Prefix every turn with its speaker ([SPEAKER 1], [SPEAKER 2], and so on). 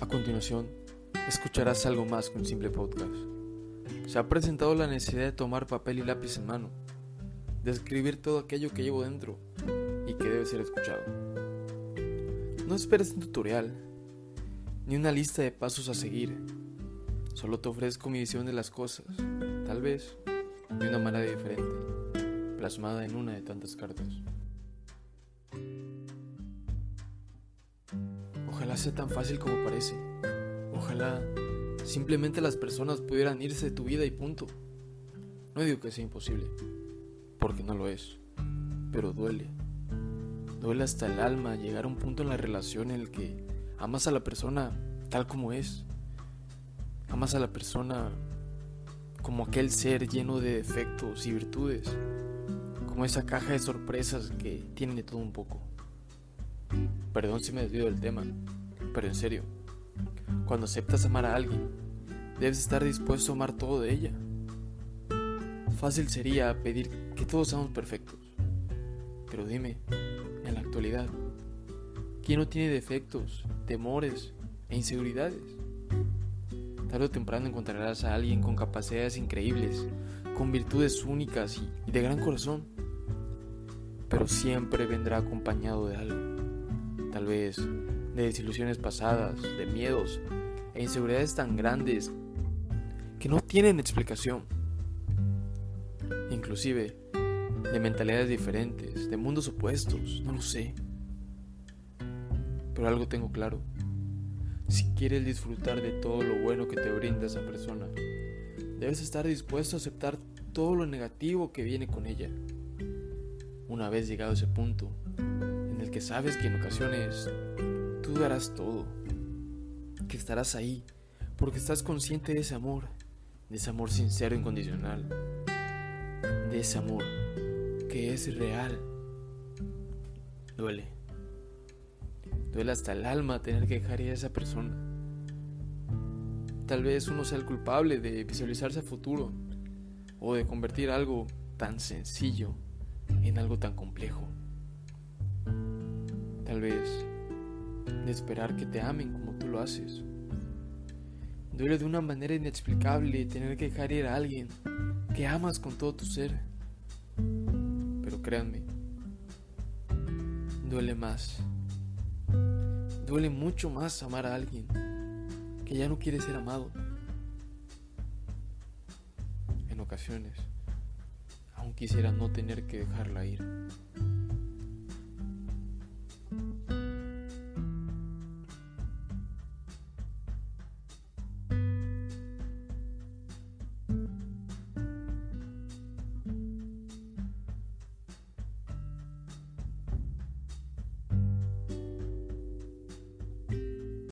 [SPEAKER 1] A continuación, escucharás algo más que un simple podcast. Se ha presentado la necesidad de tomar papel y lápiz en mano, de escribir todo aquello que llevo dentro y que debe ser escuchado. No esperes un tutorial, ni una lista de pasos a seguir. Solo te ofrezco mi visión de las cosas, tal vez de una manera diferente, plasmada en una de tantas cartas. Ojalá sea tan fácil como parece. Ojalá simplemente las personas pudieran irse de tu vida y punto. No digo que sea imposible, porque no lo es, pero duele. Duele hasta el alma llegar a un punto en la relación en el que amas a la persona tal como es. Amas a la persona como aquel ser lleno de defectos y virtudes, como esa caja de sorpresas que tiene todo un poco. Perdón si me desvío del tema, pero en serio, cuando aceptas amar a alguien, debes estar dispuesto a amar todo de ella. Fácil sería pedir que todos seamos perfectos, pero dime, en la actualidad, ¿quién no tiene defectos, temores e inseguridades? Tarde o temprano encontrarás a alguien con capacidades increíbles, con virtudes únicas y de gran corazón, pero siempre vendrá acompañado de algo tal vez de desilusiones pasadas, de miedos e inseguridades tan grandes que no tienen explicación. Inclusive de mentalidades diferentes, de mundos opuestos, no lo sé. Pero algo tengo claro. Si quieres disfrutar de todo lo bueno que te brinda esa persona, debes estar dispuesto a aceptar todo lo negativo que viene con ella. Una vez llegado a ese punto, que sabes que en ocasiones tú darás todo, que estarás ahí, porque estás consciente de ese amor, de ese amor sincero incondicional, de ese amor que es real. Duele. Duele hasta el alma tener que dejar ir a esa persona. Tal vez uno sea el culpable de visualizarse a futuro o de convertir algo tan sencillo en algo tan complejo tal vez, esperar que te amen como tú lo haces. Duele de una manera inexplicable tener que dejar ir a alguien que amas con todo tu ser. Pero créanme, duele más. Duele mucho más amar a alguien que ya no quiere ser amado. En ocasiones, aún quisiera no tener que dejarla ir.